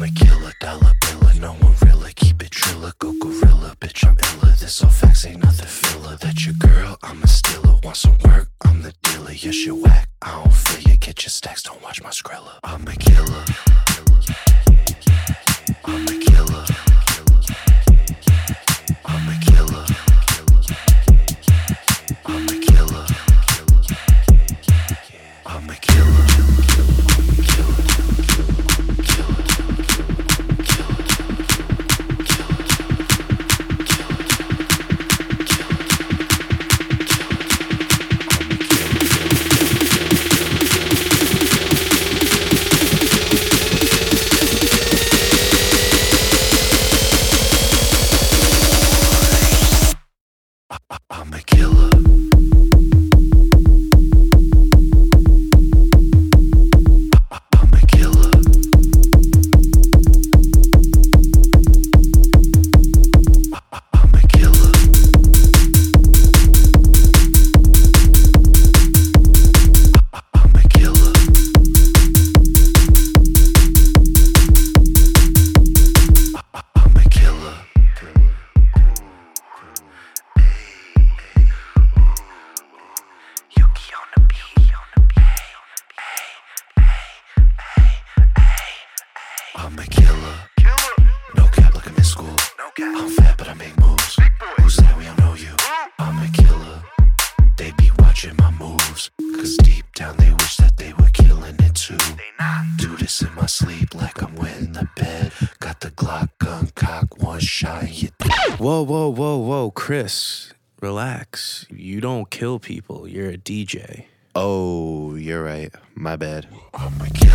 I'm a killer, dollar biller. No one really keep it triller. Go gorilla, bitch, I'm iller. This all facts ain't nothing filler. That your girl, I'm a stealer. Want some work? I'm the dealer. Yes, you whack. I don't feel you. Get your stacks, don't watch my scrilla. I'm a killer. I'm a killer. DJ. Oh, you're right. My bad. Oh my God.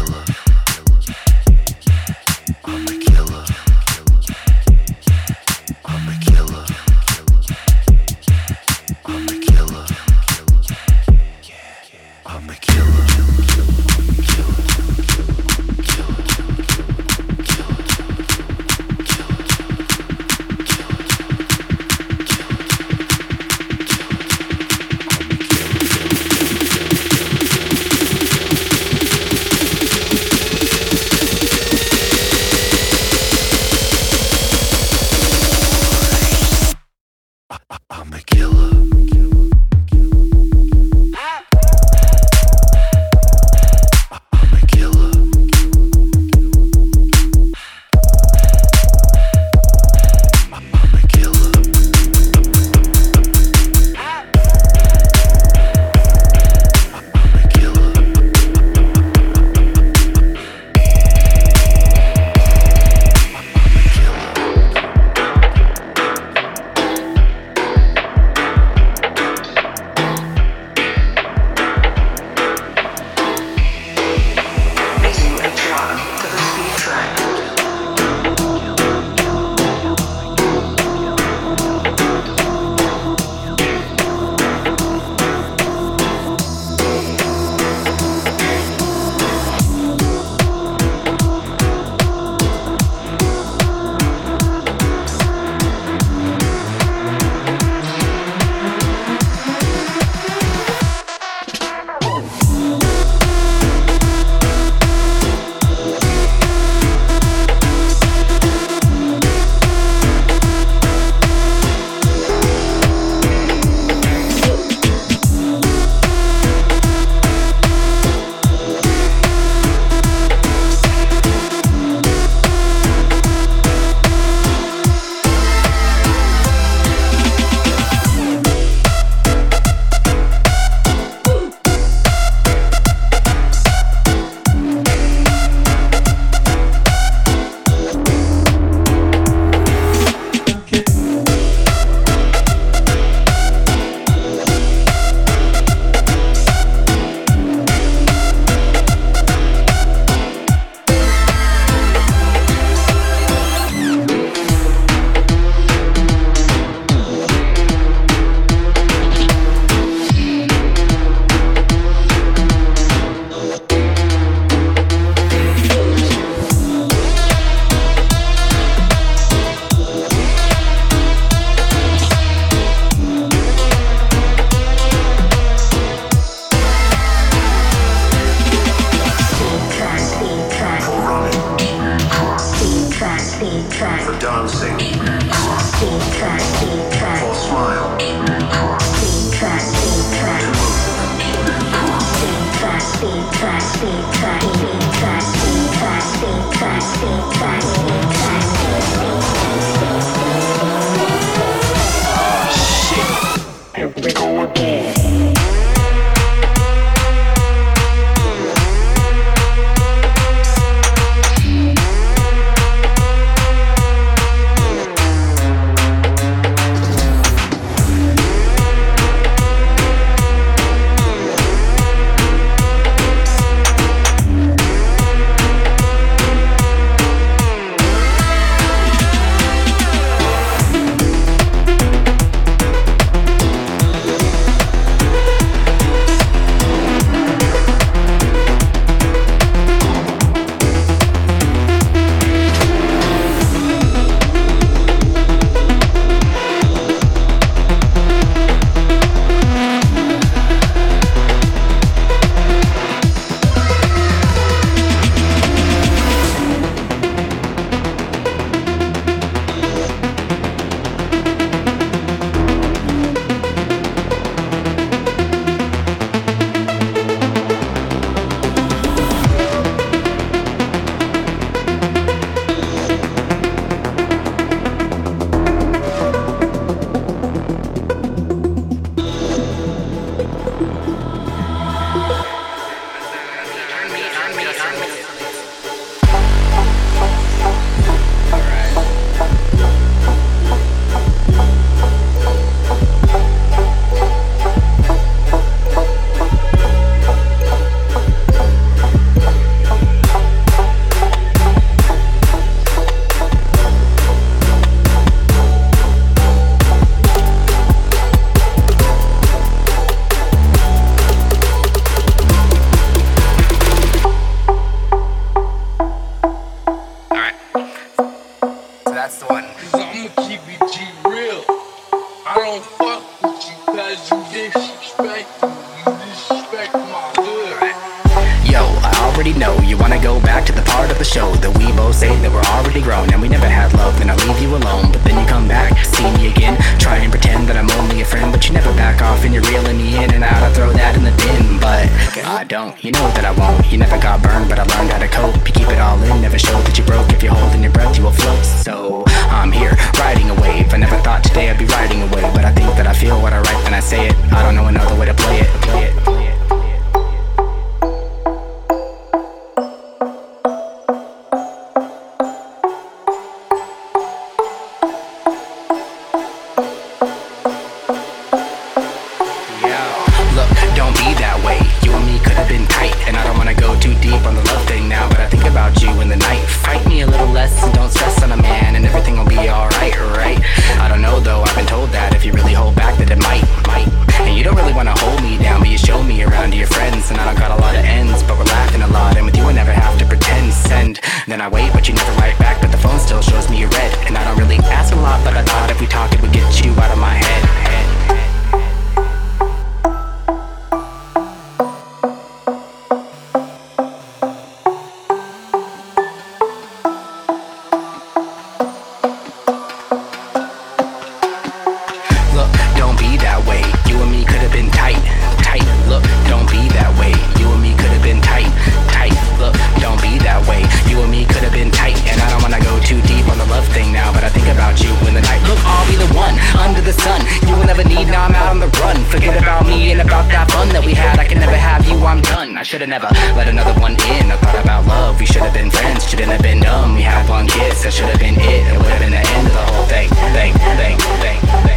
Should've never let another one in. I thought about love, we should've been friends. Shouldn't have been dumb. We had one kiss, that should've been it. It would've been the end of the whole thing. Thing. Thing. Thing. Thing.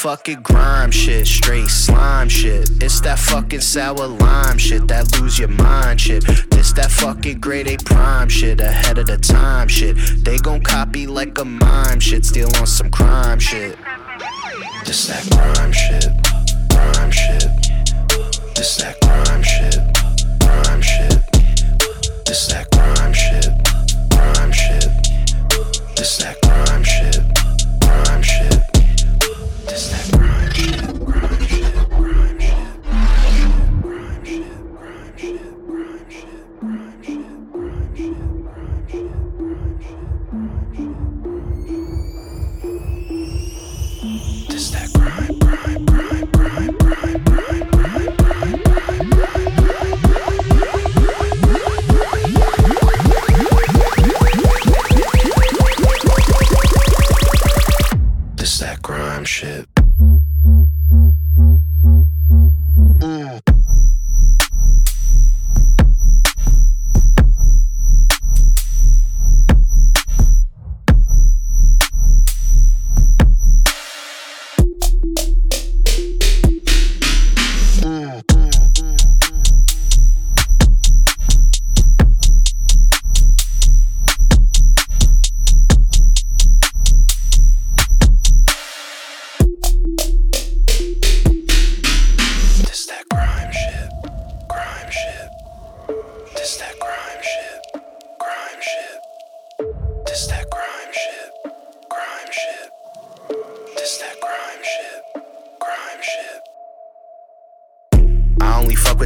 fucking grime shit, straight slime shit. It's that fucking sour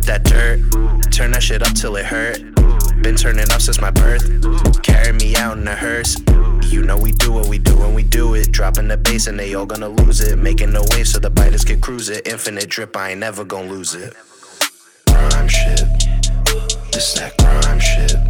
with that dirt. Turn that shit up till it hurt. Been turning up since my birth. Carry me out in a hearse. You know we do what we do when we do it. Dropping the bass and they all gonna lose it. Making the wave so the biters can cruise it. Infinite drip, I ain't never gonna lose it. Crime shit. This that crime shit.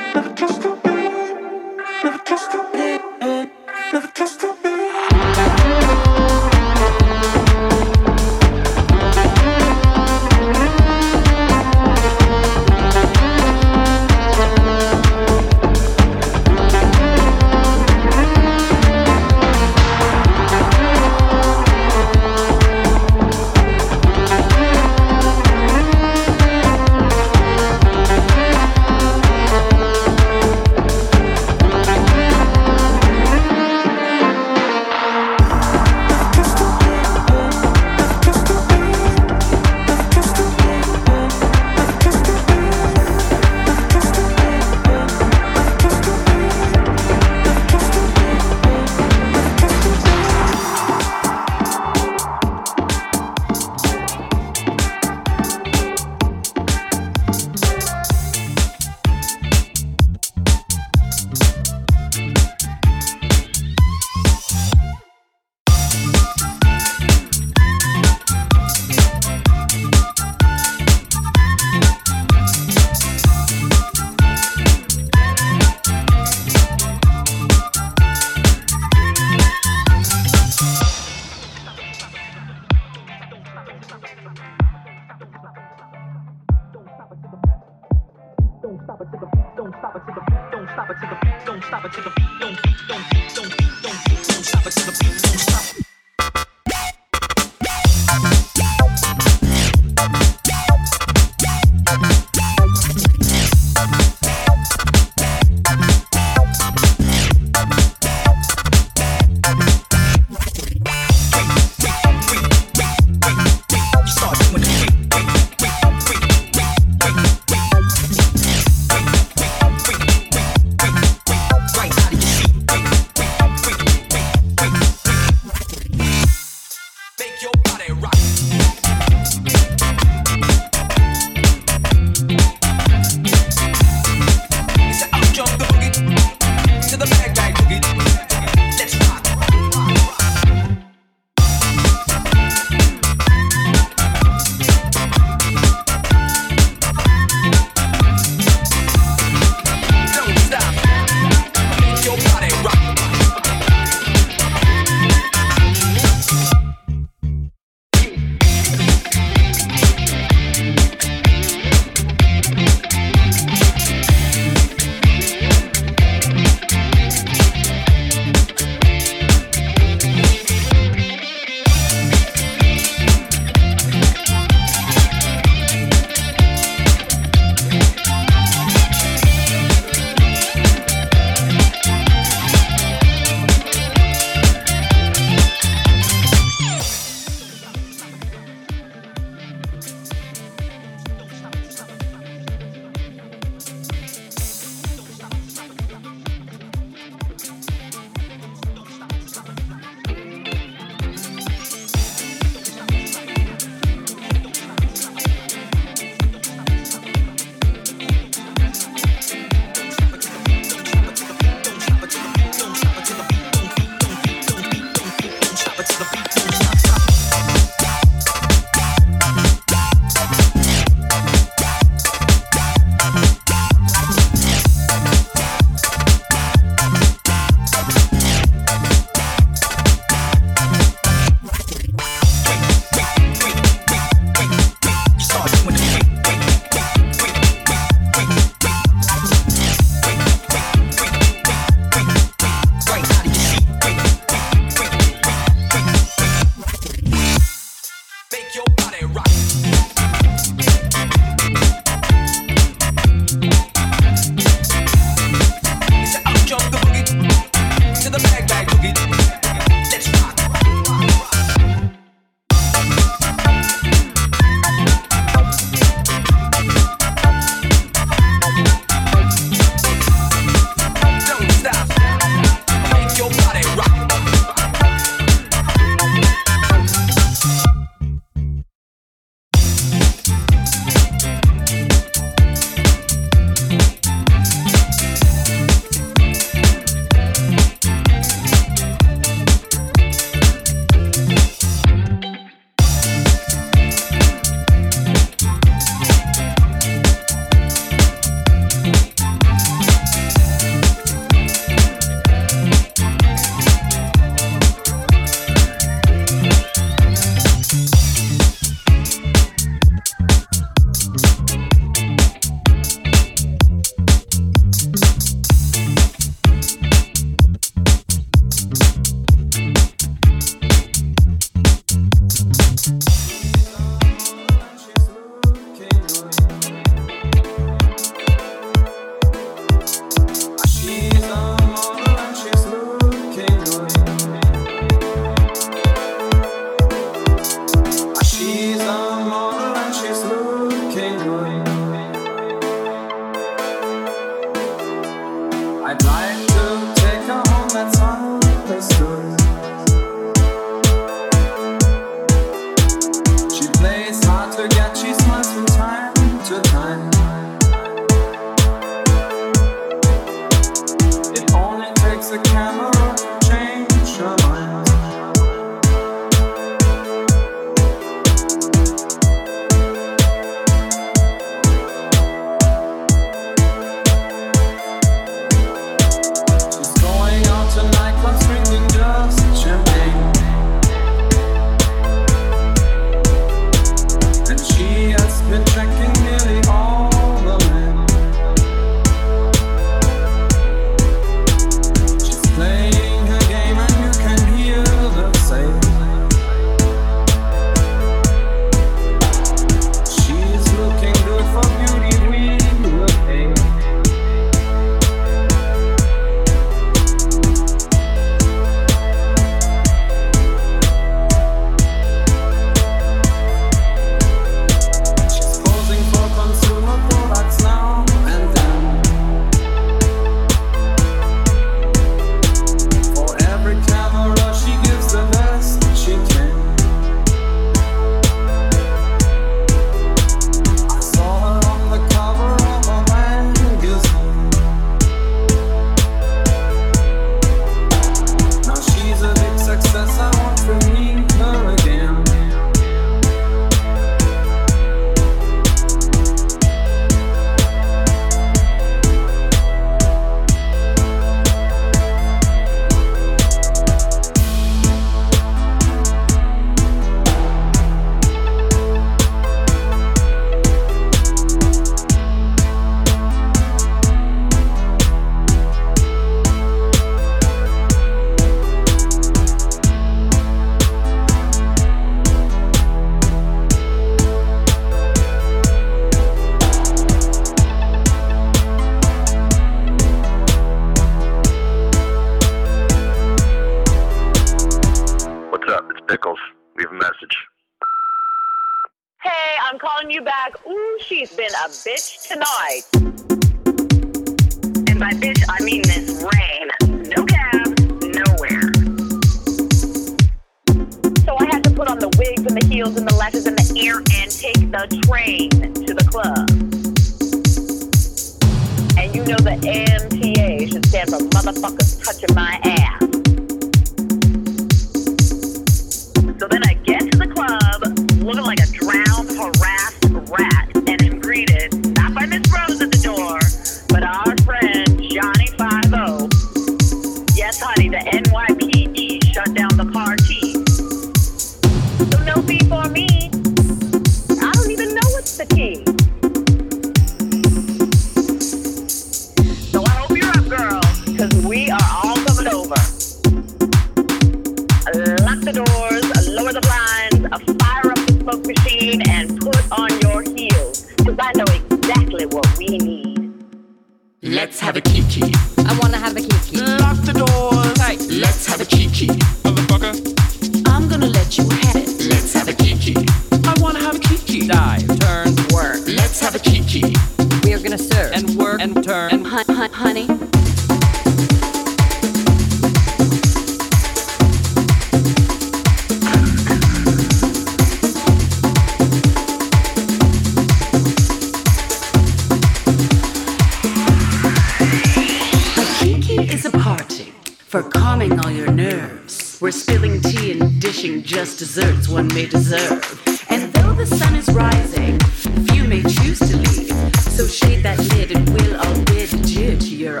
fitted will or with jit you're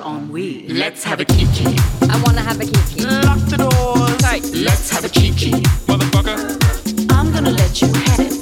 let's have a kiki. I wanna have a kiki. Lock the doors. Tight let's have a kiki. Motherfucker. I'm gonna let you have it.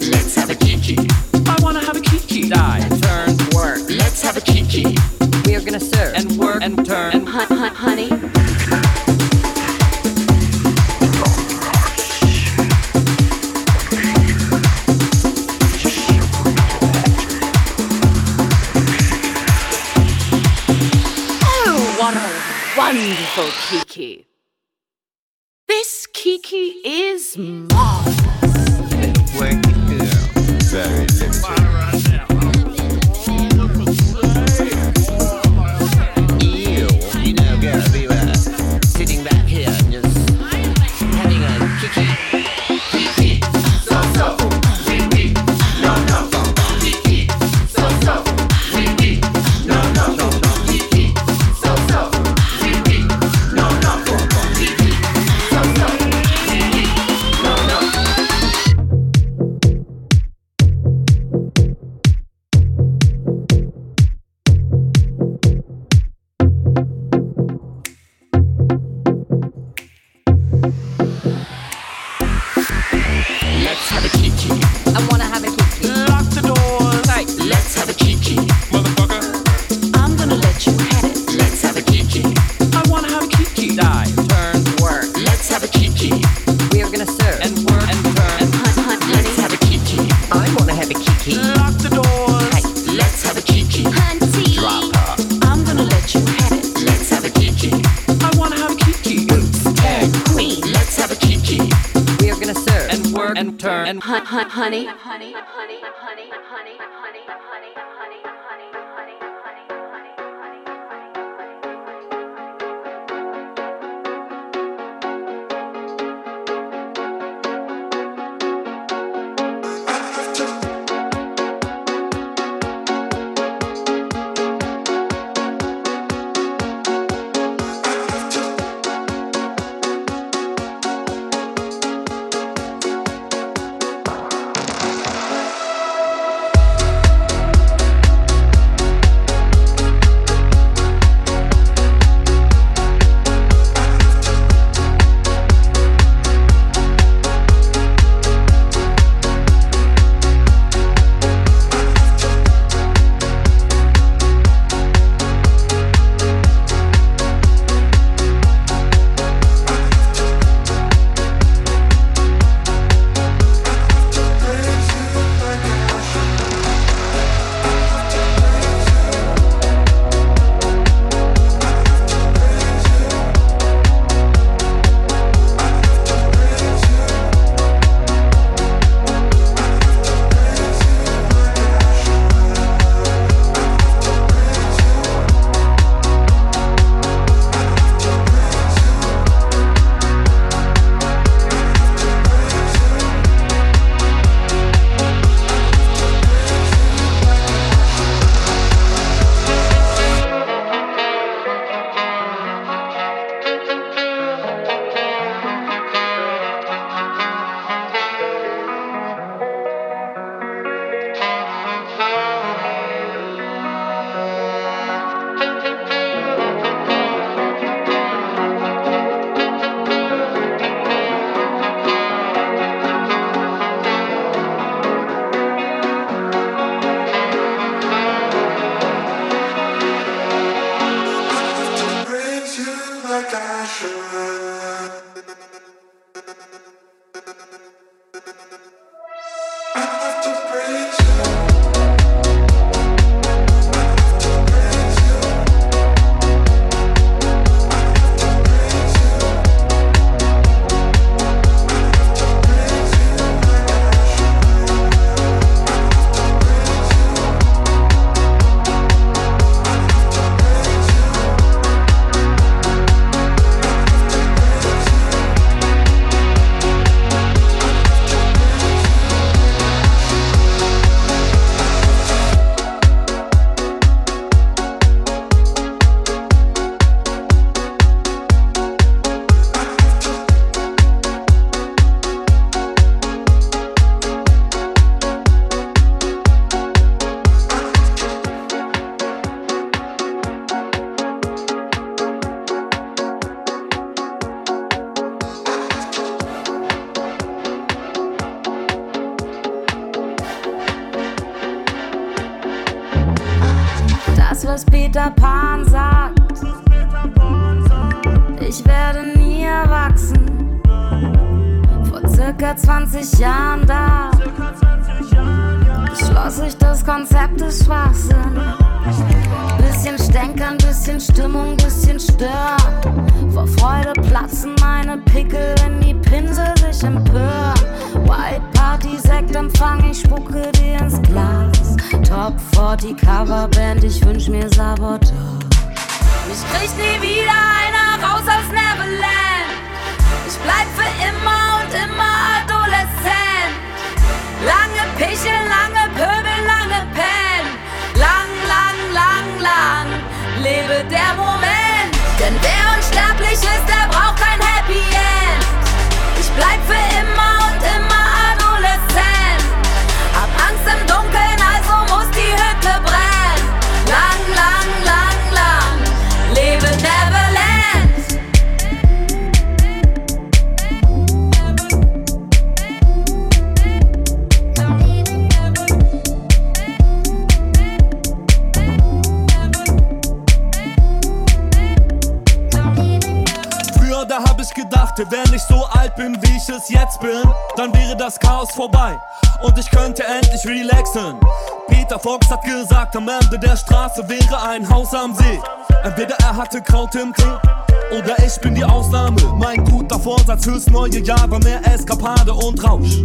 Vorsatz fürs neue Jahr war mehr Eskapade und Rausch.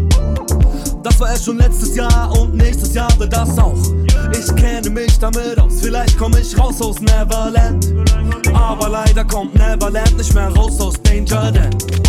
Das war erst schon letztes Jahr und nächstes Jahr wird das auch. Ich kenne mich damit aus, vielleicht komme ich raus aus Neverland. Aber leider kommt Neverland nicht mehr raus aus Danger Dan.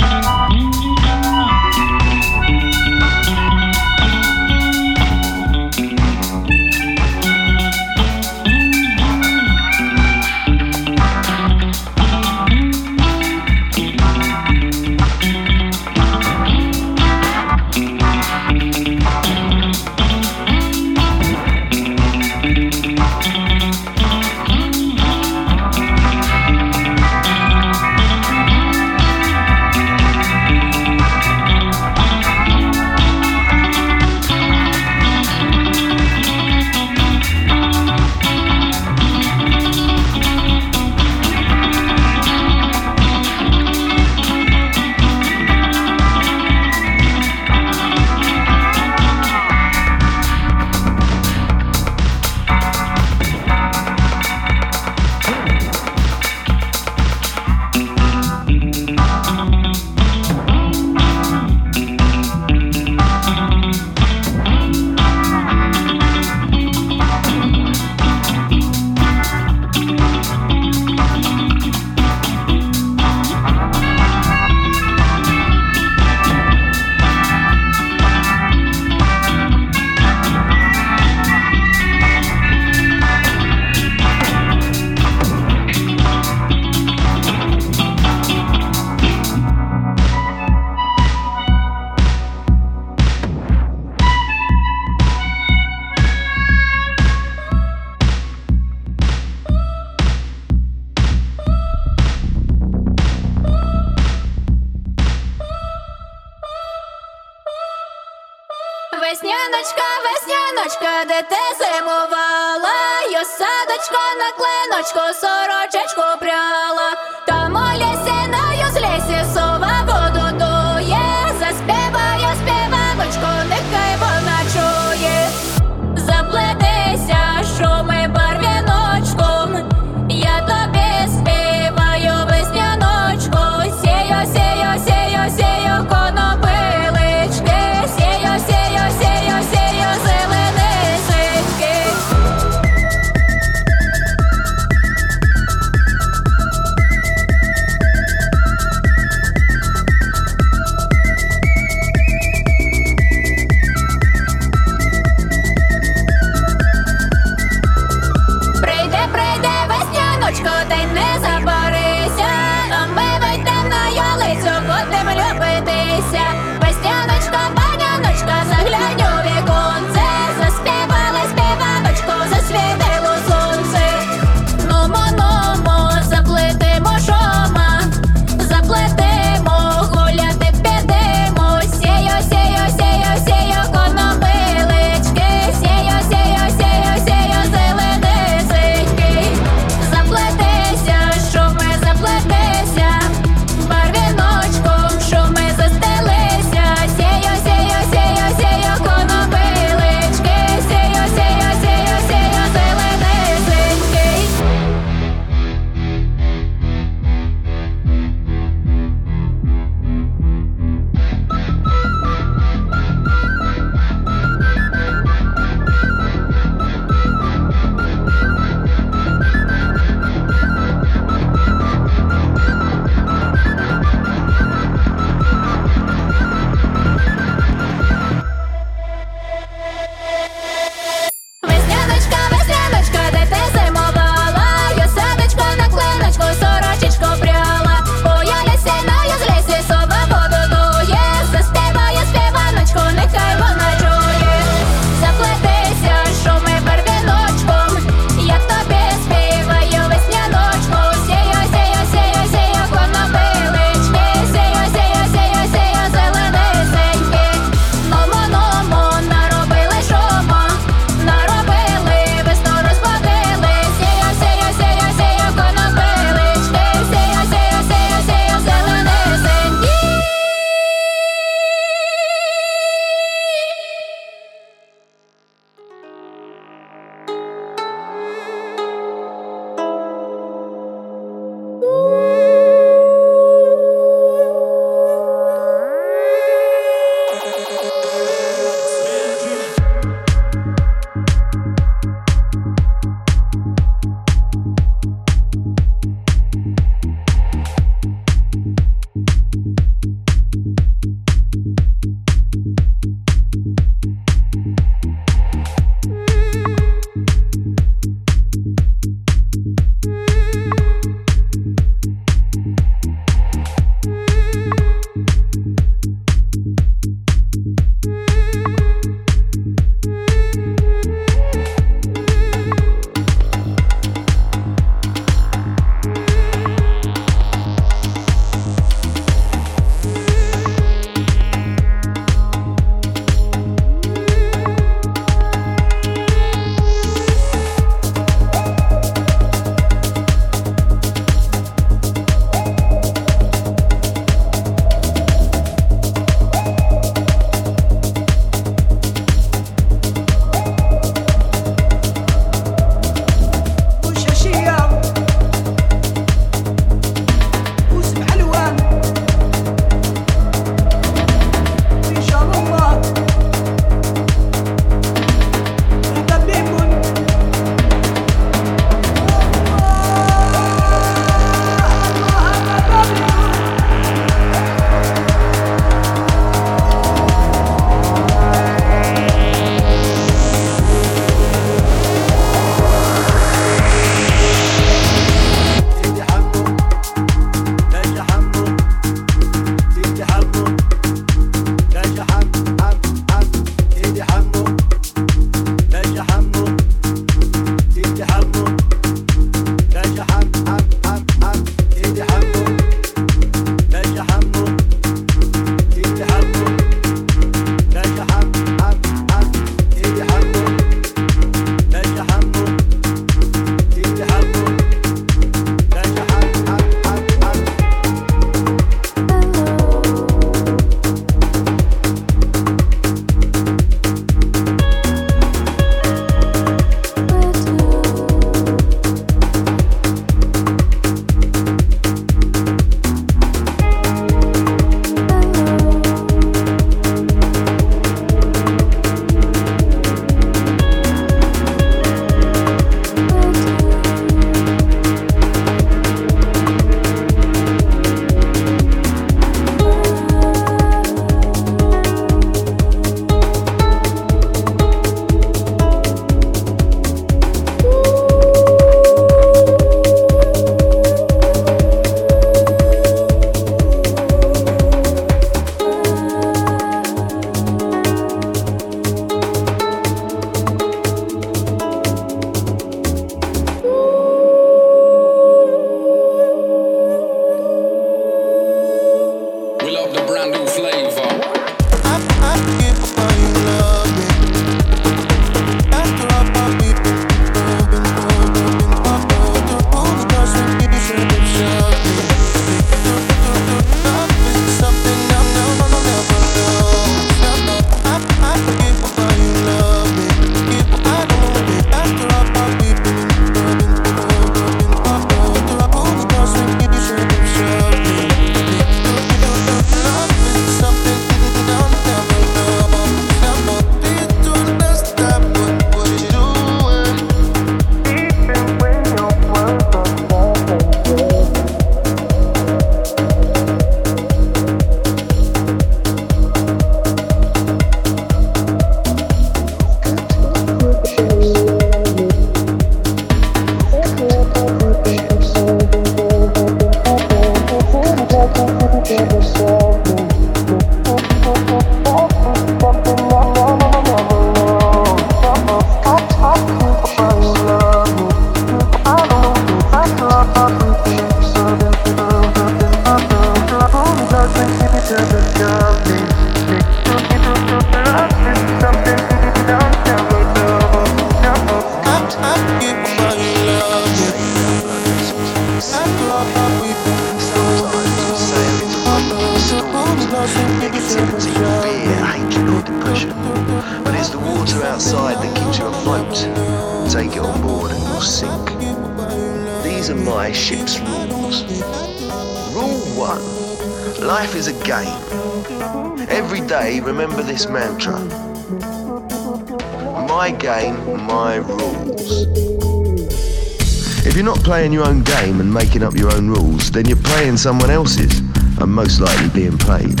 Someone else's and most likely being played.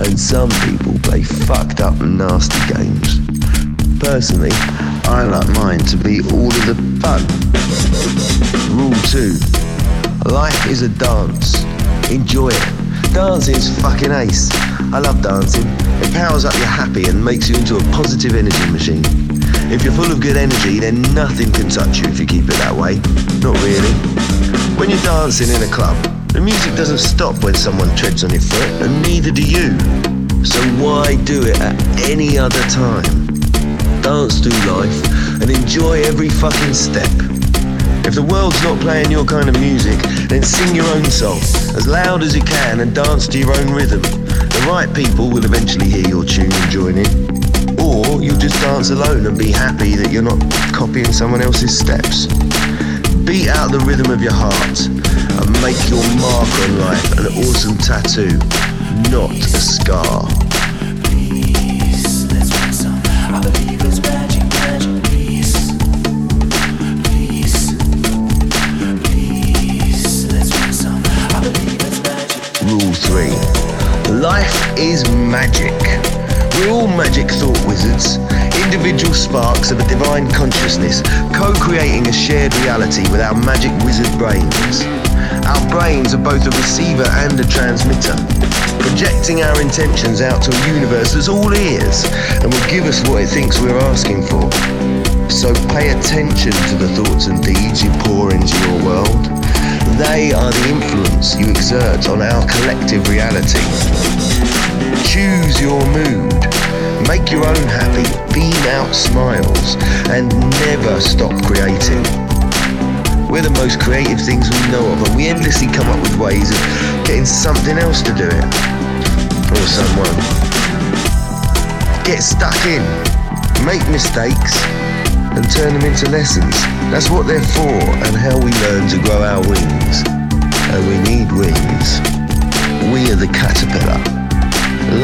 And some people play fucked up nasty games. Personally, I like mine to be all of the fun. Rule 2 Life is a dance. Enjoy it. Dancing is fucking ace. I love dancing. It powers up your happy and makes you into a positive energy machine. If you're full of good energy, then nothing can touch you if you keep it that way. Not really. When you're dancing in a club, the music doesn't stop when someone treads on your foot, and neither do you. So why do it at any other time? Dance through life and enjoy every fucking step. If the world's not playing your kind of music, then sing your own song as loud as you can and dance to your own rhythm. The right people will eventually hear your tune and join in. Or you'll just dance alone and be happy that you're not copying someone else's steps. Beat out the rhythm of your heart make your mark on life an awesome tattoo, not a scar. Rule 3 Life is magic. We're all magic thought wizards, individual sparks of a divine consciousness, co creating a shared reality with our magic wizard brains. Our brains are both a receiver and a transmitter, projecting our intentions out to a universe that's all ears and will give us what it thinks we're asking for. So pay attention to the thoughts and deeds you pour into your world. They are the influence you exert on our collective reality. Choose your mood. Make your own happy, beam out smiles, and never stop creating. We're the most creative things we know of, and we endlessly come up with ways of getting something else to do it. Or someone. Get stuck in, make mistakes, and turn them into lessons. That's what they're for, and how we learn to grow our wings. And we need wings. We are the caterpillar.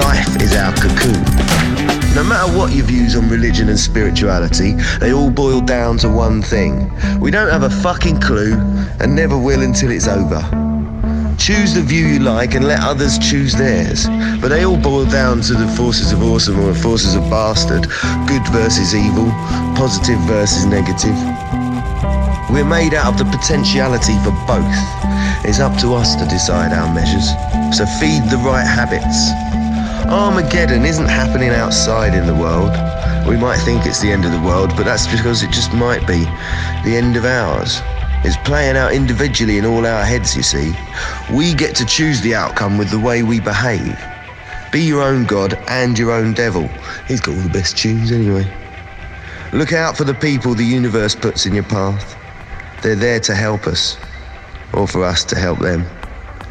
Life is our cocoon. No matter what your views on religion and spirituality, they all boil down to one thing. We don't have a fucking clue and never will until it's over. Choose the view you like and let others choose theirs. But they all boil down to the forces of awesome or the forces of bastard, good versus evil, positive versus negative. We're made out of the potentiality for both. It's up to us to decide our measures. So feed the right habits. Armageddon isn't happening outside in the world. We might think it's the end of the world, but that's because it just might be the end of ours. It's playing out individually in all our heads, you see. We get to choose the outcome with the way we behave. Be your own God and your own devil. He's got all the best tunes anyway. Look out for the people the universe puts in your path. They're there to help us, or for us to help them.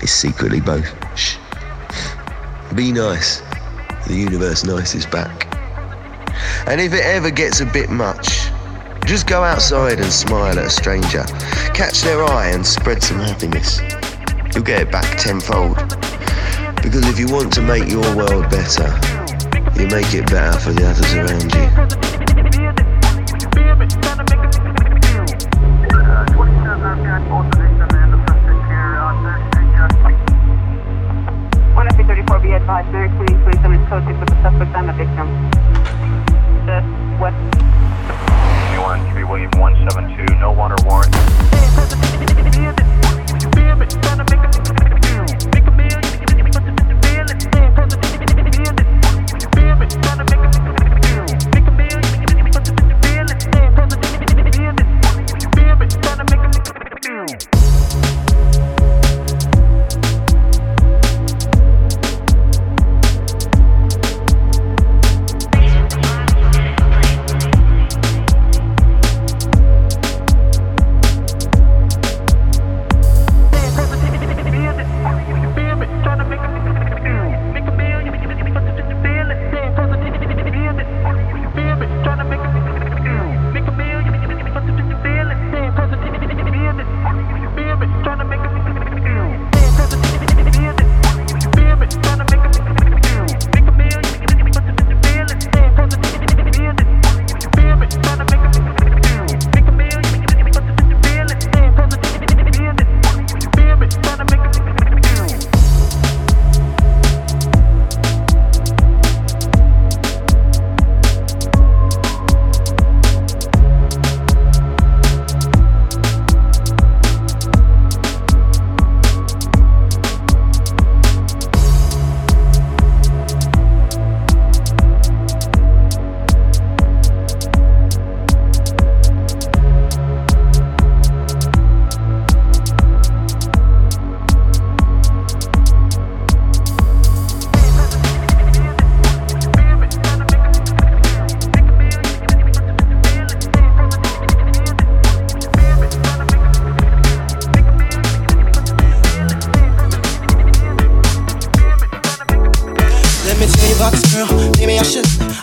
It's secretly both. Shh. Be nice. The universe nice is back. And if it ever gets a bit much, just go outside and smile at a stranger. Catch their eye and spread some happiness. You'll get it back tenfold. Because if you want to make your world better, you make it better for the others around you. advised Mary Queen Tourism is coded with the suspect and the victim. The West. Twenty-one, three William one seven two. No water warrant.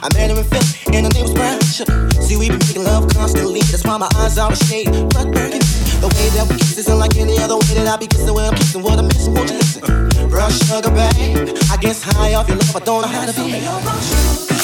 I met her in Philly, and her name was Brown Sugar. See, we been making love constantly. That's why my eyes are shade. Blood burning. The way that we kiss isn't like any other way that I be kissing. When I'm kissing, what I'm missing, won't you listen? Brown sugar, babe. I guess high off your love, I don't know how to be.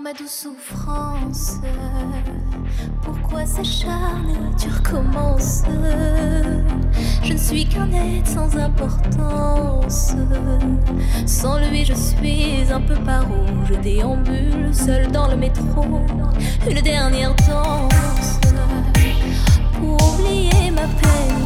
Ma douce souffrance. Pourquoi s'acharner, tu recommences Je ne suis qu'un être sans importance. Sans lui, je suis un peu paro. Je déambule seul dans le métro. Une dernière danse pour oublier ma peine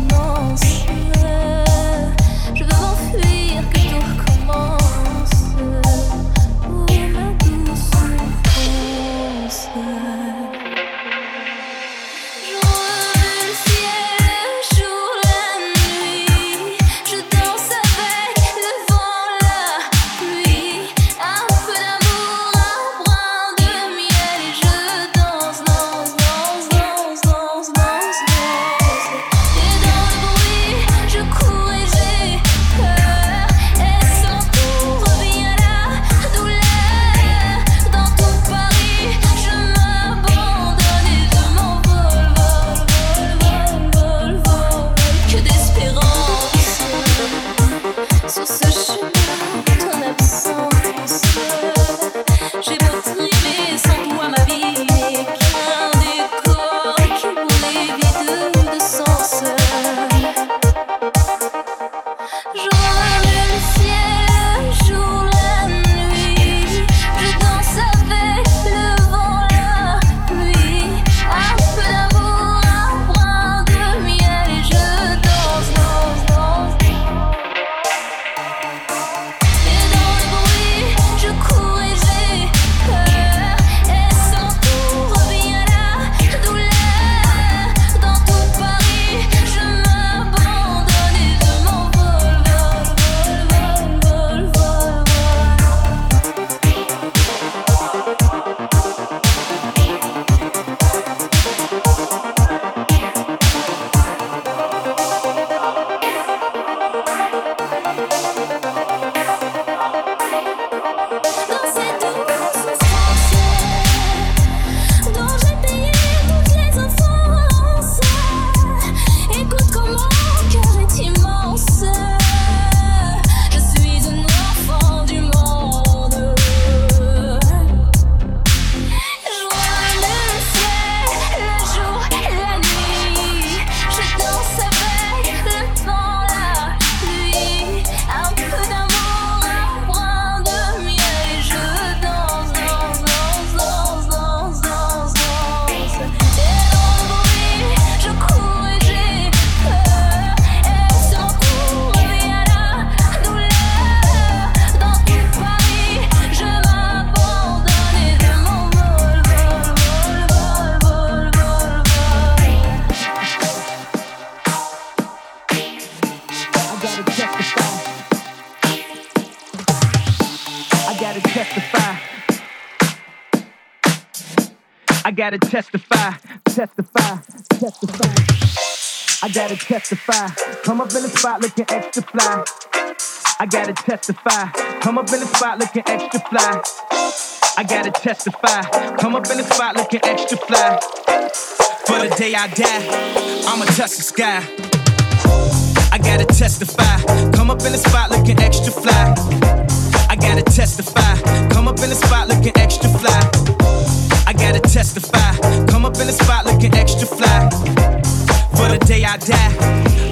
gotta testify, testify, testify. I gotta testify. Come up in the spot looking extra fly. I gotta testify. Come up in the spot looking extra fly. I gotta testify. Come up in the spot looking extra fly. For the day I die, I'ma touch the sky. I gotta testify. Come up in the spot looking extra fly. I gotta testify. Come up in the spot looking extra fly. I testify. Come up in the spot looking extra fly. For the day I die,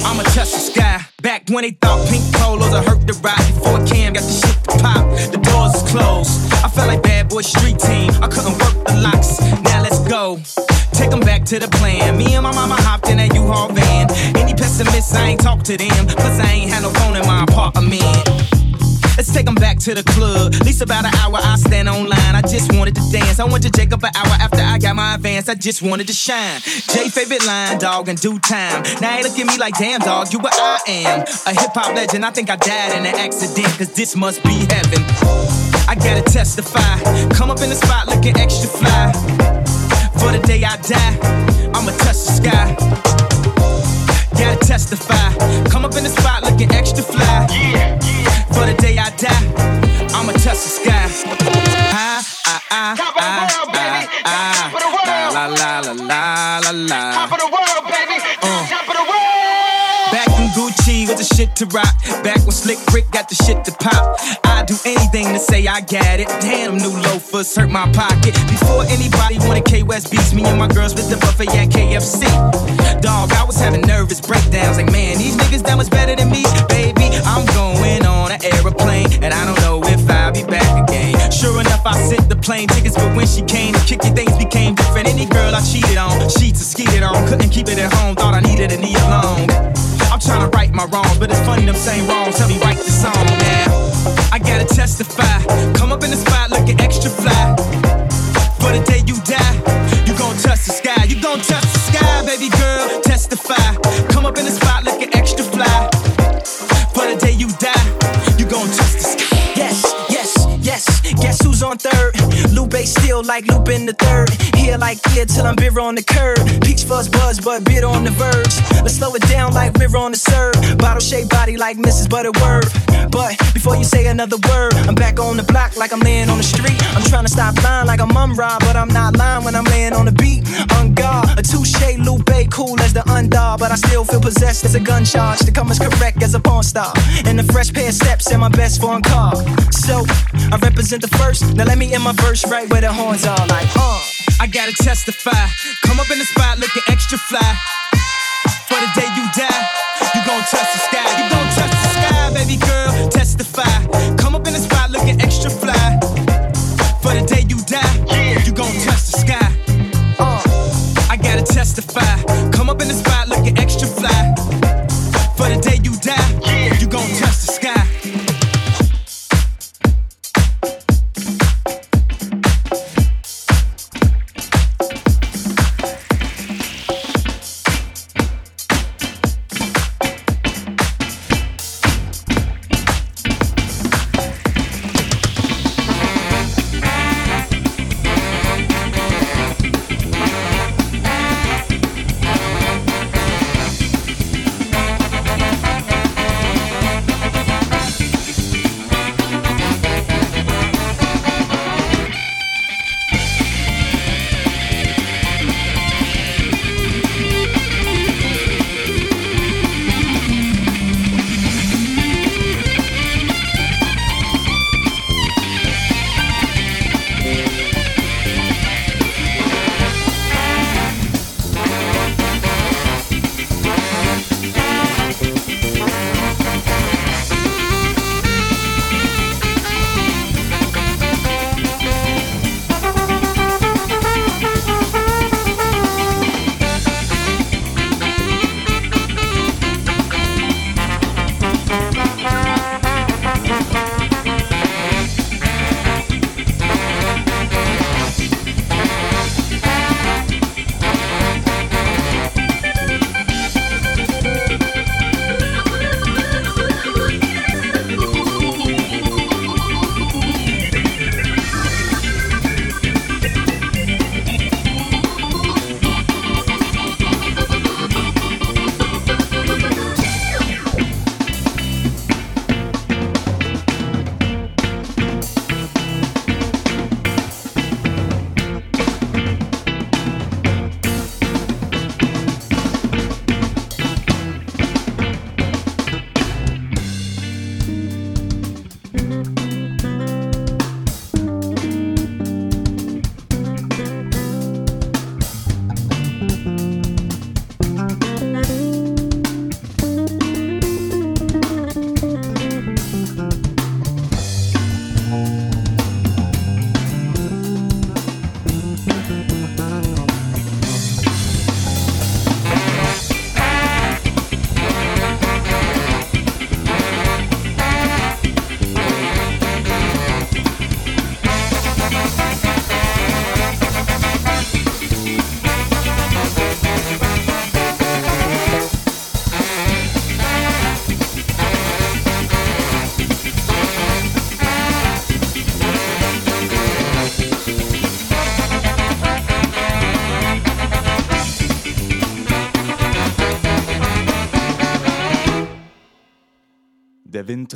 I'ma touch the sky. Back when they thought pink polos would hurt the ride before Cam got the shit to pop. The doors is closed. I felt like bad boy street team. I couldn't work the locks. Now let's go. Take 'em back to the plan. Me and my mama hopped in that U-Haul van. Any pessimists, I ain't talk to them. Plus, I ain't had no phone in my apartment. Let's take 'em back to the club. At least about an hour, I stand online. I just wanted to dance. I went to Jacob an hour I my advance. I just wanted to shine. Jay favorite line, dog, in due time. Now they look at me like, damn, dog, you what I am. A hip hop legend. I think I died in an accident, cause this must be heaven. I gotta testify. Come up in the spot looking extra fly. For the day I die, I'ma touch the sky. Gotta testify. Come up in the spot looking extra fly. For the day I die, I'ma touch the sky. Top of the world, baby. Uh. Top of the world. Back in Gucci was the shit to rock. Back when Slick Rick got the shit to pop. I'd do anything to say I got it. Damn, new loafers hurt my pocket. Before anybody wanted K West beats, me and my girls with the buffet at KFC. Dog, I was having nervous breakdowns. Like, man, these niggas that much better than me. Baby, I'm going on an aeroplane, and I don't know if I'll be back again. Sure enough, I the plane tickets, but when she came to kick it, things became different. Any girl I cheated on, sheets or skeeted on, couldn't keep it at home, thought I needed a knee alone. I'm trying to right my wrongs, but it's funny them same wrongs. Tell me write the song now. I gotta testify. Come up in the spot looking extra fly. For the day you die, you gon' touch the sky. You gon' touch the sky, baby girl. Testify. Come up in the spot looking extra fly. For the day you die, you gon' touch the sky. Yes, yes, yes. Guess who's on third? Still like Lupin the third. Here like here till I'm bitter on the curb. Peach fuzz buzz, but bitter on the verge. Let's slow it down like river on the serve. Bottle shaped body like Mrs. Butterworth. But before you say another word, I'm back on the block like I'm laying on the street. I'm trying to stop lying like I'm mum rob, but I'm not lying when I'm laying on the beat. On guard, a touche Lupe, cool as the undog, but I still feel possessed as a gun charge to come as correct as a porn star. And a fresh pair of steps and my best foreign car. So I represent the first. Now let me in my verse right where the horns are like. I gotta testify. Come up in the spot looking extra fly. For the day you die, you gon' touch the sky. You gon' touch the sky, baby girl. Testify. Come up in the spot looking extra fly. For the day you die, you gon' touch the sky. Uh, I gotta testify. Come up in the spot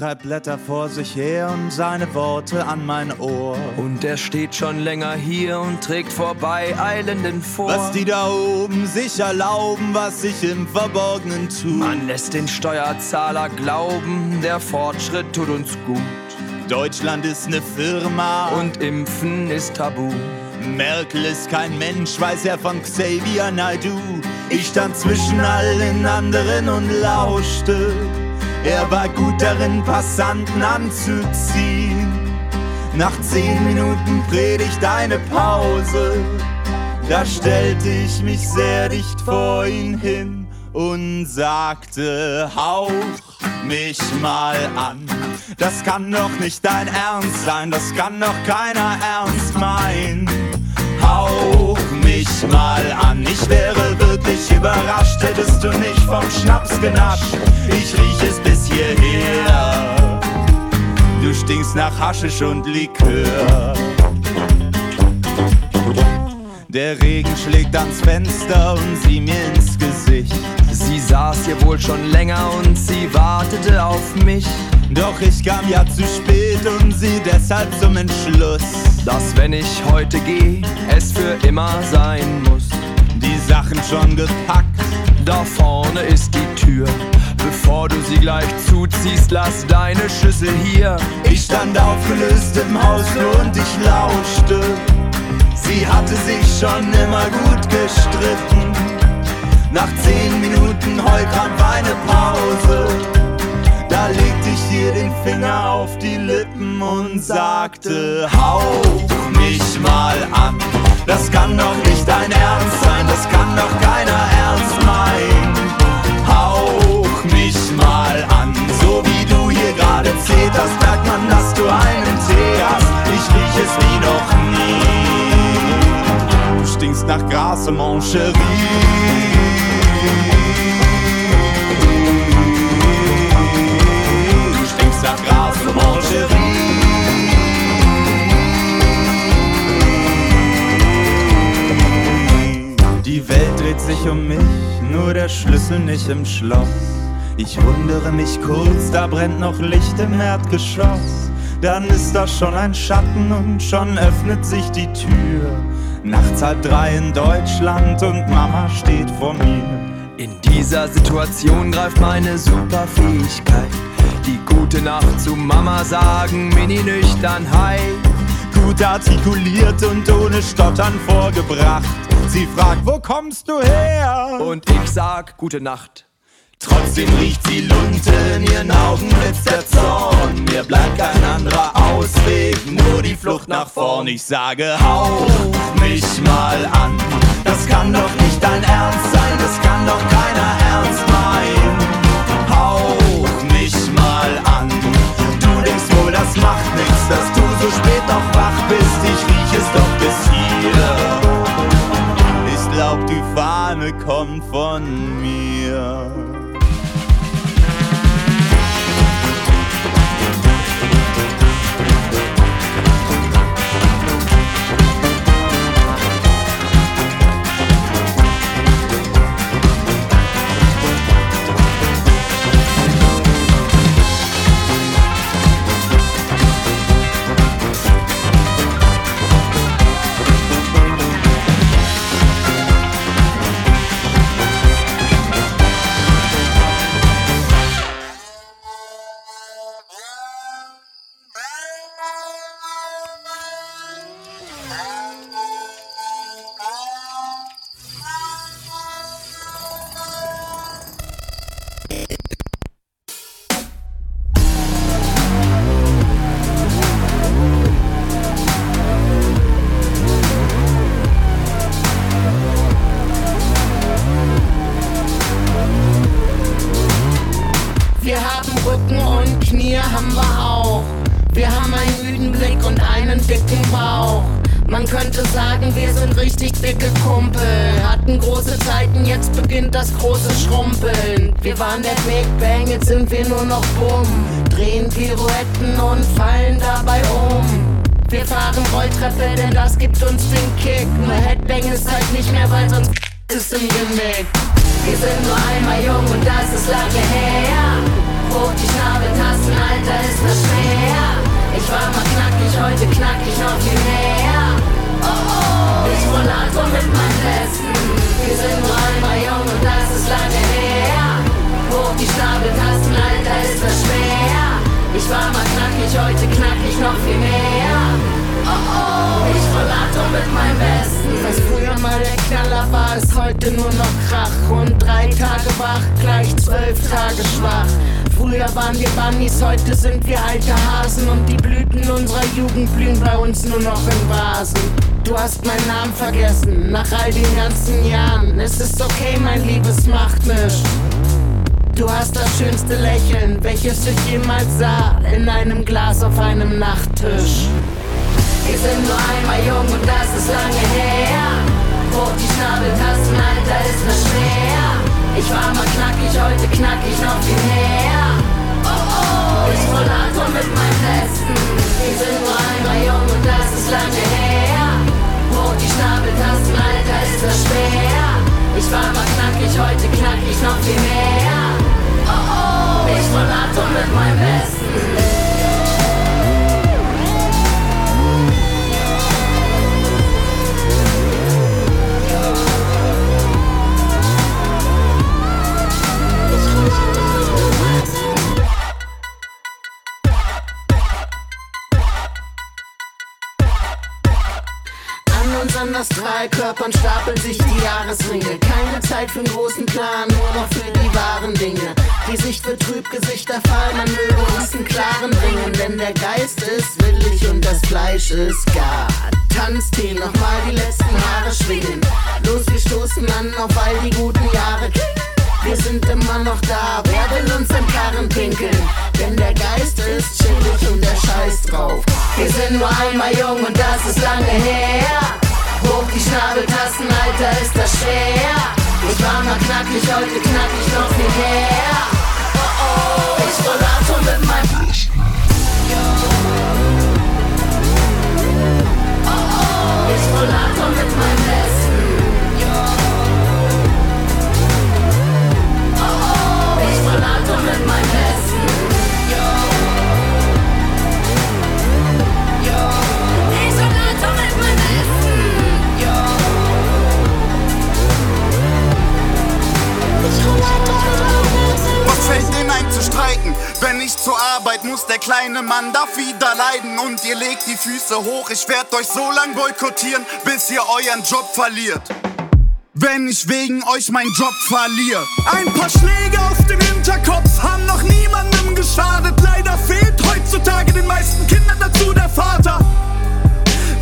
treibt Blätter vor sich her und seine Worte an mein Ohr. Und er steht schon länger hier und trägt vorbei Eilenden vor. Was die da oben sich erlauben, was sich im Verborgenen tut. Man lässt den Steuerzahler glauben, der Fortschritt tut uns gut. Deutschland ist ne Firma und Impfen ist tabu. Merkel ist kein Mensch, weiß er von Xavier Naidu. Ich stand zwischen allen anderen und lauschte. Er war gut darin, Passanten anzuziehen. Nach zehn Minuten predigt eine Pause. Da stellte ich mich sehr dicht vor ihn hin und sagte, hauch mich mal an. Das kann doch nicht dein Ernst sein, das kann doch keiner ernst meinen. Hauch mal an, ich wäre wirklich überrascht, hättest du nicht vom Schnaps genascht. Ich riech es bis hierher. Du stinkst nach Haschisch und Likör. Der Regen schlägt ans Fenster und sie mir ins Gesicht. Sie saß hier wohl schon länger und sie wartete auf mich. Doch ich kam ja zu spät und sie deshalb zum Entschluss, dass wenn ich heute gehe, es für immer sein muss. Die Sachen schon gepackt, da vorne ist die Tür. Bevor du sie gleich zuziehst, lass deine Schüssel hier. Ich stand aufgelöst im Haus und ich lauschte. Sie hatte sich schon immer gut gestritten. Nach zehn Minuten Heulkrampf eine Pause. Legte ich ihr den Finger auf die Lippen und sagte, hauch mich mal an. Das kann doch nicht dein Ernst sein, das kann doch keiner ernst meinen. Hauch mich mal an, so wie du hier gerade zeterst, merkt man, dass du einen Tee hast. Ich riech es wie noch nie. Du stinkst nach Gras und Mancherie. Nach Gras und Mangerie. Die Welt dreht sich um mich, nur der Schlüssel nicht im Schloss. Ich wundere mich kurz, da brennt noch Licht im Erdgeschoss. Dann ist da schon ein Schatten und schon öffnet sich die Tür. Nachts halb drei in Deutschland und Mama steht vor mir. In dieser Situation greift meine Superfähigkeit. Die gute Nacht zu Mama sagen, mini nüchtern hi. Gut artikuliert und ohne Stottern vorgebracht. Sie fragt, wo kommst du her? Und ich sag, gute Nacht. Trotzdem riecht sie Lunte in ihren Augen blitzt der Zorn. Mir bleibt kein anderer Ausweg, nur die Flucht nach vorn. Ich sage, hauch mich mal an. Das kann doch nicht dein Ernst sein, das kann doch keiner ernst meinen. Dass du so spät noch wach bist. Ich riech es doch bis hier. Ich glaub, die Fahne kommt von mir. Verliert. Wenn ich wegen euch meinen Job verliere. Ein paar Schläge auf den Hinterkopf haben noch niemandem geschadet. Leider fehlt heutzutage den meisten Kindern dazu der Vater.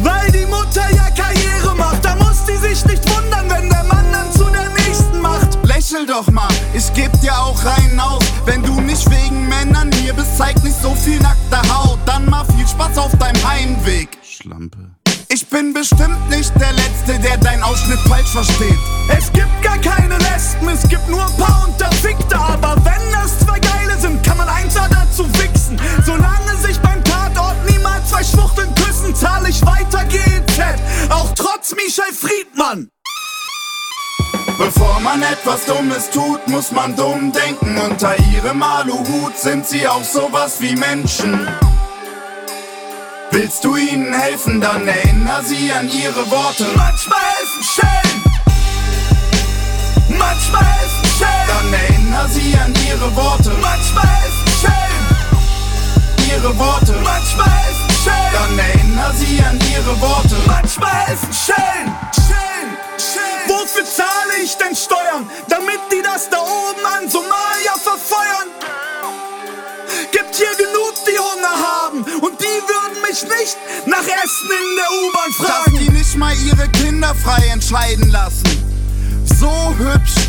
Weil die Mutter ja Karriere macht, da muss die sich nicht wundern, wenn der Mann dann zu der nächsten macht. Lächel doch mal, ich geb dir auch rein aus. Wenn du nicht wegen Männern hier bist, zeig nicht so viel nackte Haut. Dann mal viel Spaß auf deinem Heimweg. Schlampe. Ich bin bestimmt nicht Ausschnitt falsch versteht. Es gibt gar keine Lesben, es gibt nur ein paar Unterfickte. Aber wenn das zwei Geile sind, kann man eins dazu wichsen. Solange sich beim Tatort niemals zwei Schwuchteln küssen, zahl ich weiter GEZ. Auch trotz Michel Friedmann. Bevor man etwas Dummes tut, muss man dumm denken. Unter ihrem Aluhut sind sie auch sowas wie Menschen. Willst du ihnen helfen, dann erinnere sie an ihre Worte. Manchmal helfen Schellen. Manchmal helfen Schellen. Dann erinnere sie an ihre Worte. Manchmal helfen Schellen. Ihre Worte. Manchmal helfen Schellen. Dann erinnere sie an ihre Worte. Manchmal helfen Schellen. Schellen. Schellen. Wofür zahle ich denn Steuern? Damit die das da oben an Somalia verfeuern? Gibt hier genug, die Hunger haben und die würden mich nicht nach Essen in der U-Bahn Dass fragen. die nicht mal ihre Kinder frei entscheiden lassen. So hübsch.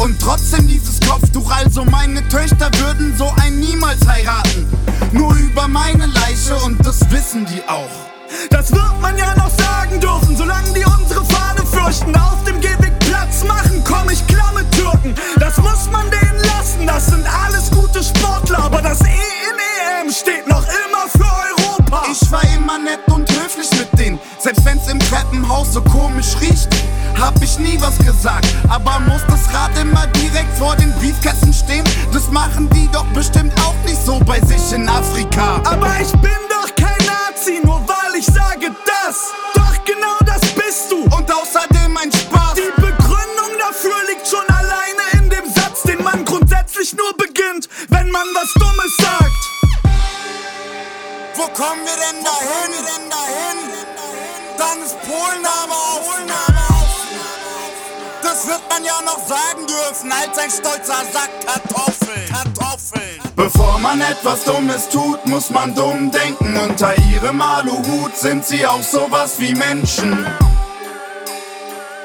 Und trotzdem dieses Kopftuch, also meine Töchter würden so einen niemals heiraten. Nur über meine Leiche und das wissen die auch. Das wird man ja noch sagen dürfen, solange die unsere Fahne fürchten. Auf dem Gehweg Platz machen, komm ich klar mit Türken. Das muss man denen lassen, das sind alles gute Sportler. Aber das E in EM steht noch immer für Europa. Ich war immer nett und höflich mit denen. Selbst wenn's im Treppenhaus so komisch riecht, hab ich nie was gesagt. Aber muss das Rad immer direkt vor den Briefkästen stehen? Das machen die doch bestimmt auch nicht so bei sich in Afrika. Aber ich bin doch kein Nazi, nur weil ich sage das. Doch genau das bist du. Und außerdem ein Spaß. Die Begründung dafür liegt schon alleine in dem Satz, den man grundsätzlich nur beginnt, wenn man was Dummes sagt. Kommen wir denn dahin? Denn dahin? Dann ist Polen aber auf. Das wird man ja noch sagen dürfen, als ein stolzer Sack Kartoffeln. Kartoffeln. Bevor man etwas Dummes tut, muss man dumm denken. Unter ihrem Aluhut sind sie auch sowas wie Menschen.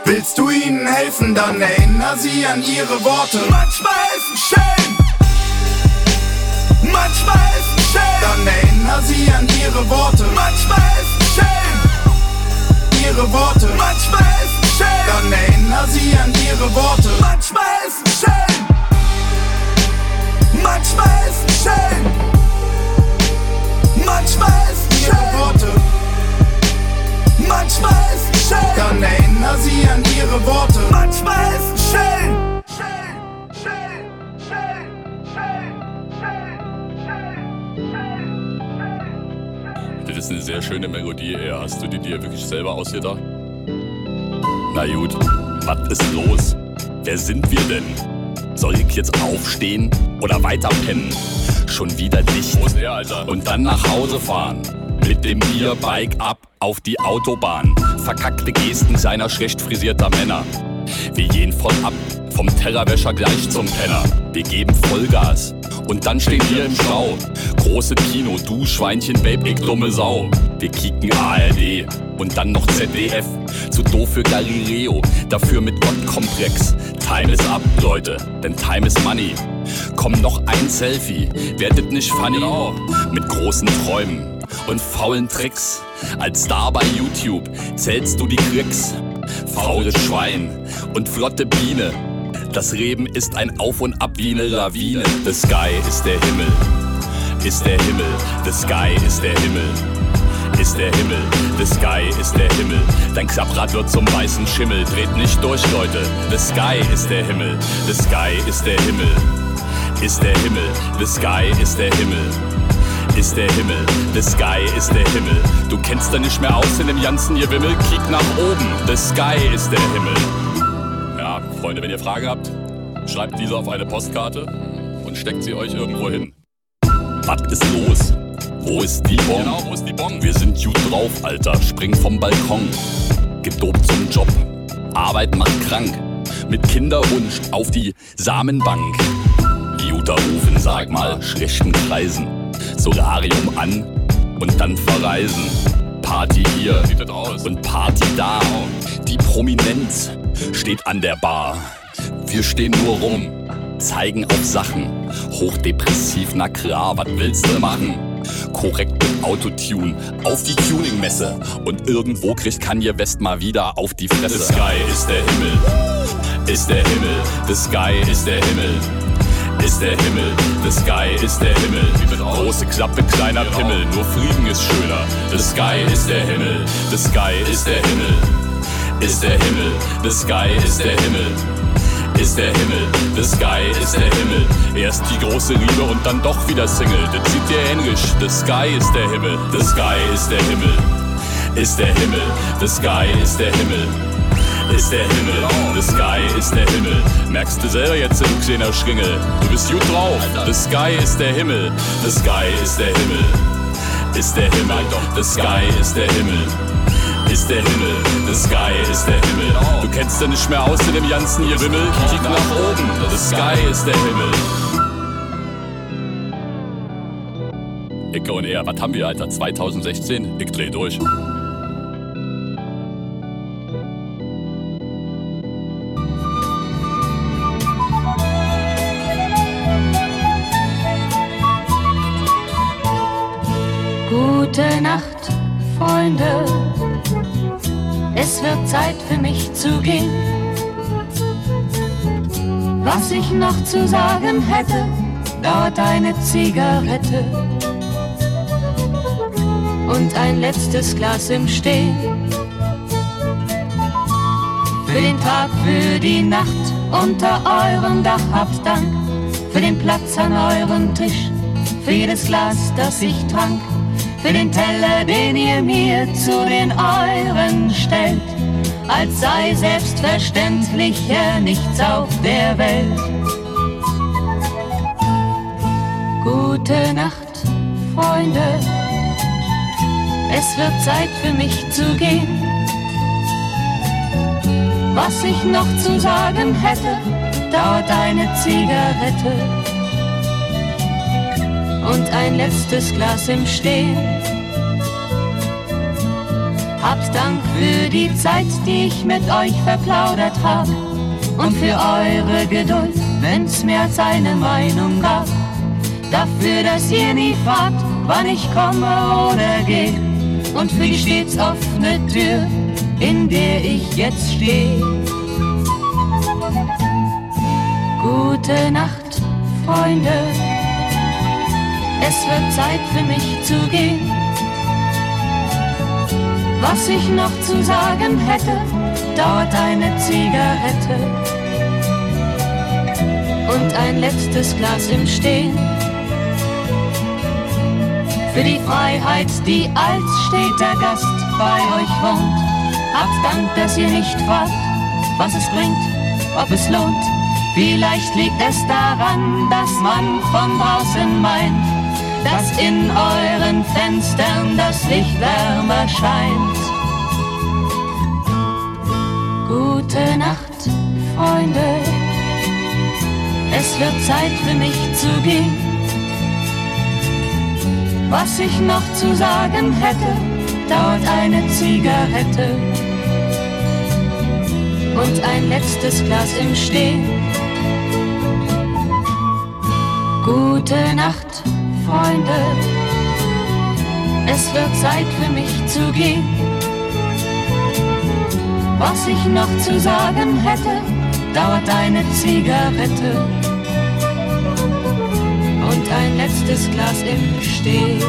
Willst du ihnen helfen, dann erinner sie an ihre Worte. Manchmal helfen schön. Manchmal helfen schön. Dann erinner sie an ihre Worte. Manchmal helfen schön. Ihre Worte. Manchmal helfen schön. Dann erinner sie an ihre Worte. Manchmal helfen schön. Manchmal helfen schön. Manchmal helfen schön. Ihre Worte. Manchmal helfen schön. Dann erinner sie an ihre Worte. Manchmal helfen schön. Das ist eine sehr schöne Melodie, ey. Hast du die dir wirklich selber ausgedacht? Na gut, was ist los? Wer sind wir denn? Soll ich jetzt aufstehen oder weiter pennen? Schon wieder dicht und dann nach Hause fahren. Mit dem Bierbike ab auf die Autobahn. Verkackte Gesten seiner schlecht frisierter Männer. Wir gehen voll ab, vom Tellerwäscher gleich zum Penner. Wir geben Vollgas und dann stehen wir im Stau. Große Kino, du Schweinchen, Babe, ich dumme Sau. Wir kicken ARD und dann noch ZDF. Zu doof für Galileo, dafür mit Gottkomplex. Time is up, Leute, denn Time is money. Komm noch ein Selfie, werdet nicht funny. Mit großen Träumen und faulen Tricks. Als Star bei YouTube zählst du die Klicks. Faules Schwein und flotte Biene. Das Leben ist ein Auf und Ab wie eine Lawine. The Sky ist der Himmel, ist der Himmel. The Sky ist der Himmel, ist der Himmel. The Sky ist der Himmel. Dein Klapprad wird zum weißen Schimmel. Dreht nicht durch, Leute. The Sky ist der Himmel, The Sky ist der Himmel, ist der Himmel. The Sky ist der Himmel ist der Himmel, the sky ist der Himmel. Du kennst da nicht mehr aus in dem ganzen Gewimmel, kiek nach oben, the sky ist der Himmel. Freunde, wenn ihr Fragen habt, schreibt diese auf eine Postkarte und steckt sie euch irgendwo hin. Was ist los? Wo ist die Bon? Genau, wo ist die Bon? Wir sind gut drauf, Alter, spring vom Balkon. Gedopt zum Job, Arbeit macht krank. Mit Kinderwunsch auf die Samenbank. Jutta rufen, sag mal, schlechten Kreisen. Solarium an und dann verreisen. Party hier und Party da. Die Prominenz steht an der Bar. Wir stehen nur rum, zeigen auf Sachen. Hochdepressiv, na klar, was willst du machen? Korrekt mit Autotune auf die Tuningmesse. Und irgendwo kriegt Kanye West mal wieder auf die Fresse. The Sky ist der Himmel, ist der Himmel. The Sky ist der Himmel ist der Himmel, the sky ist der Himmel. Große Klappe, kleiner Pimmel, nur Frieden ist schöner. The sky ist der Himmel, the sky ist der Himmel, ist der Himmel, the sky ist der Himmel. Ist der Himmel, the sky ist der Himmel. Erst die große Liebe und dann doch wieder Single. Das sieht dir ähnlich. The sky ist der Himmel, the sky ist der Himmel. Ist der Himmel, the sky ist der Himmel ist der Himmel, the sky ist der Himmel. Merkst du selber jetzt im kleiner Schringel, du bist gut drauf. The sky ist der Himmel, the sky ist der Himmel, ist der Himmel, the sky ist der Himmel. Ist der Himmel, the sky ist der Himmel. Du kennst ja nicht mehr aus in dem ganzen Gewimmel. Kick nach oben, the sky ist der Himmel. Icke und er, was haben wir, Alter? 2016? Ich dreh durch. Gute Nacht, Freunde. Wird Zeit für mich zu gehen. Was ich noch zu sagen hätte, dauert eine Zigarette und ein letztes Glas im Stehen. Für den Tag, für die Nacht unter eurem Dach habt Dank. Für den Platz an eurem Tisch, für jedes Glas, das ich trank für den Teller, den ihr mir zu den euren stellt, als sei selbstverständlicher nichts auf der Welt. Gute Nacht, Freunde, Es wird Zeit für mich zu gehen. Was ich noch zu sagen hätte, dauert eine Zigarette und ein letztes Glas im Stehen. Habt Dank für die Zeit, die ich mit euch verplaudert hab und für eure Geduld, wenn's mehr als eine Meinung gab. Dafür, dass ihr nie fragt, wann ich komme oder geh und für die stets offene Tür, in der ich jetzt stehe. Gute Nacht, Freunde. Es wird Zeit für mich zu gehen. Was ich noch zu sagen hätte, dauert eine Zigarette und ein letztes Glas im Stehen. Für die Freiheit, die als steter Gast bei euch wohnt, habt Dank, dass ihr nicht fragt, was es bringt, ob es lohnt. Vielleicht liegt es daran, dass man von draußen meint, dass in euren Fenstern das Licht wärmer scheint. Gute Nacht, Freunde. Es wird Zeit für mich zu gehen. Was ich noch zu sagen hätte, dauert eine Zigarette und ein letztes Glas im Stehen. Gute Nacht, Freunde. Es wird Zeit für mich zu gehen. Was ich noch zu sagen hätte, dauert eine Zigarette und ein letztes Glas im Stehen.